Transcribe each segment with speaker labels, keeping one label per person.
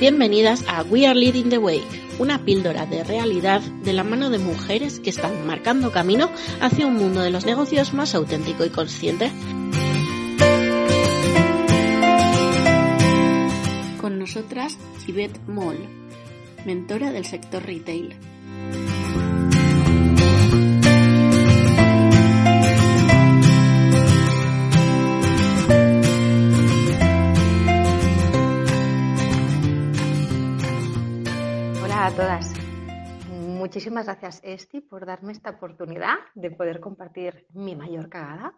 Speaker 1: Bienvenidas a We Are Leading the Way, una píldora de realidad de la mano de mujeres que están marcando camino hacia un mundo de los negocios más auténtico y consciente. Con nosotras, Yvette Moll, mentora del sector retail.
Speaker 2: Todas. Muchísimas gracias, Esti, por darme esta oportunidad de poder compartir mi mayor cagada.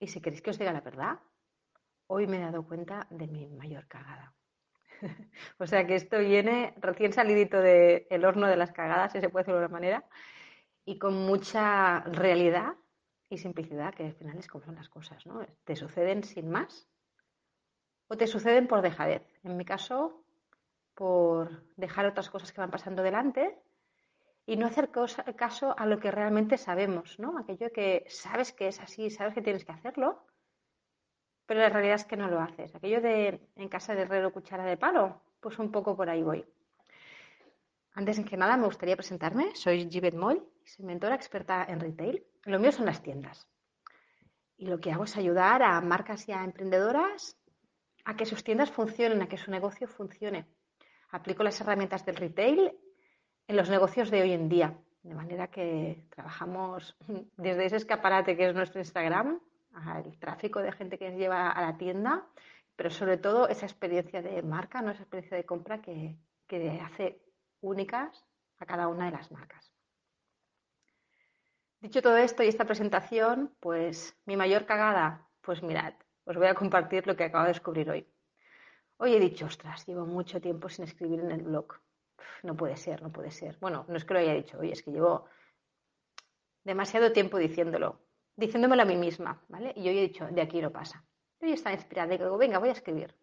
Speaker 2: Y si queréis que os diga la verdad, hoy me he dado cuenta de mi mayor cagada. o sea que esto viene recién salidito del horno de las cagadas, si se puede decirlo de alguna manera, y con mucha realidad y simplicidad, que al final es como son las cosas, ¿no? Te suceden sin más o te suceden por dejadez. En mi caso, por dejar otras cosas que van pasando delante y no hacer caso a lo que realmente sabemos, ¿no? Aquello que sabes que es así, sabes que tienes que hacerlo, pero la realidad es que no lo haces. Aquello de en casa de herrero cuchara de palo, pues un poco por ahí voy. Antes que nada me gustaría presentarme. Soy Givet Moll, soy mentora experta en retail. Lo mío son las tiendas. Y lo que hago es ayudar a marcas y a emprendedoras a que sus tiendas funcionen, a que su negocio funcione aplico las herramientas del retail en los negocios de hoy en día. De manera que trabajamos desde ese escaparate que es nuestro Instagram, al tráfico de gente que nos lleva a la tienda, pero sobre todo esa experiencia de marca, ¿no? esa experiencia de compra que, que hace únicas a cada una de las marcas. Dicho todo esto y esta presentación, pues mi mayor cagada, pues mirad, os voy a compartir lo que acabo de descubrir hoy. Hoy he dicho, ostras, llevo mucho tiempo sin escribir en el blog. no puede ser, no puede ser. Bueno, no es que lo haya dicho hoy, es que llevo demasiado tiempo diciéndolo, diciéndomelo a mí misma, ¿vale? Y hoy he dicho, de aquí no pasa. Hoy estaba inspirada y digo, venga, voy a escribir.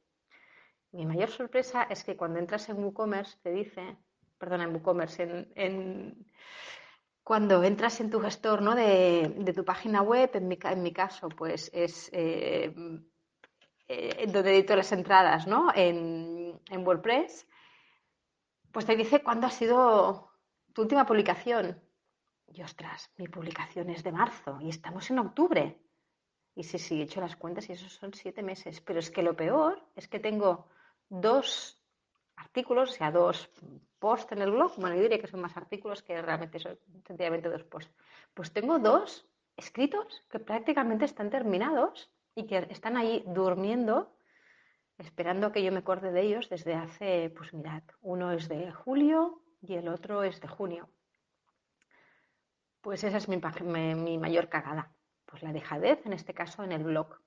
Speaker 2: Mi mayor sorpresa es que cuando entras en WooCommerce te dice, perdona, en WooCommerce, en, cuando entras en tu gestor ¿no? de, tu página web, en mi, en mi caso, pues es eh, eh, donde edito las entradas ¿no? en, en, WordPress, pues te dice cuándo ha sido tu última publicación. Y ostras, mi publicación es de marzo y estamos en octubre. Y sí, sí, he hecho las cuentas y esos son siete meses. Pero es que lo peor es que tengo dos artículos, o sea, dos posts en el blog. Bueno, yo diría que son más artículos que realmente son sencillamente dos posts. Pues tengo dos escritos que prácticamente están terminados y que están ahí durmiendo, esperando que yo me acuerde de ellos desde hace, pues mirad, uno es de julio y el otro es de junio. Pues esa es mi, mi mayor cagada, pues la dejadez, en este caso en el blog.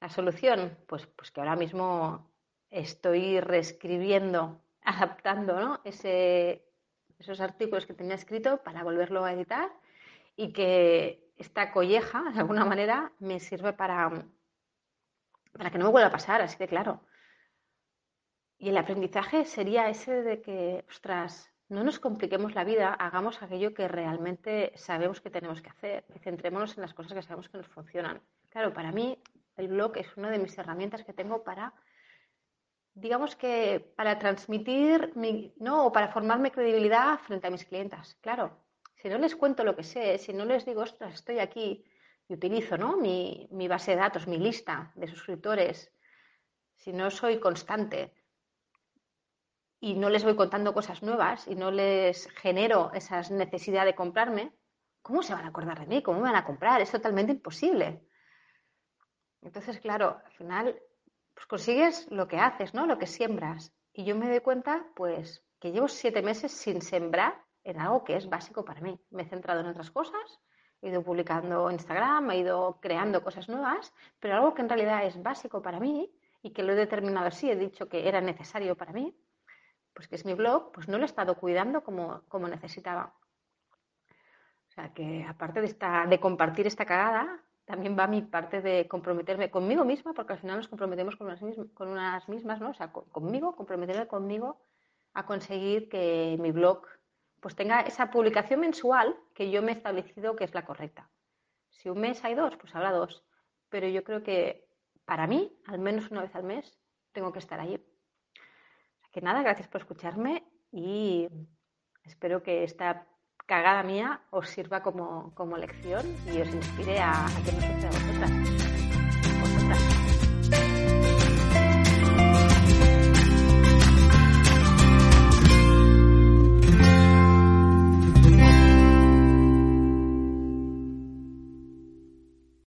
Speaker 2: La solución, pues, pues que ahora mismo estoy reescribiendo, adaptando ¿no? Ese, esos artículos que tenía escrito para volverlo a editar y que esta colleja, de alguna manera, me sirve para, para que no me vuelva a pasar, así de claro. Y el aprendizaje sería ese de que, ostras, no nos compliquemos la vida, hagamos aquello que realmente sabemos que tenemos que hacer y centrémonos en las cosas que sabemos que nos funcionan. Claro, para mí el blog es una de mis herramientas que tengo para, digamos que, para transmitir, mi, ¿no? O para formarme credibilidad frente a mis clientas. Claro, si no les cuento lo que sé, si no les digo, ostras, estoy aquí y utilizo ¿no? mi, base de datos, mi lista de suscriptores, si no soy constante y no les voy contando cosas nuevas y no les genero esa necesidad de comprarme, ¿cómo se van a acordar de mí? ¿Cómo me van a comprar? Es totalmente imposible. Entonces, claro, al final pues consigues lo que haces, ¿no? Lo que siembras. Y yo me doy cuenta, pues, que llevo siete meses sin sembrar en algo que es básico para mí. Me he centrado en otras cosas, he ido publicando Instagram, he ido creando cosas nuevas, pero algo que en realidad es básico para mí y que lo he determinado así, he dicho que era necesario para mí, pues que es mi blog, pues no lo he estado cuidando como, como necesitaba. O sea que aparte de, esta, de compartir esta cagada, también va mi parte de comprometerme conmigo misma, porque al final nos comprometemos con unas, mismas, con unas mismas, ¿no? O sea, conmigo, comprometerme conmigo a conseguir que mi blog pues tenga esa publicación mensual que yo me he establecido que es la correcta. Si un mes hay dos, pues habrá dos. Pero yo creo que para mí, al menos una vez al mes, tengo que estar allí. Que nada, gracias por escucharme y espero que esta cagada mía os sirva como, lección y os inspire a, a que no se a vosotras.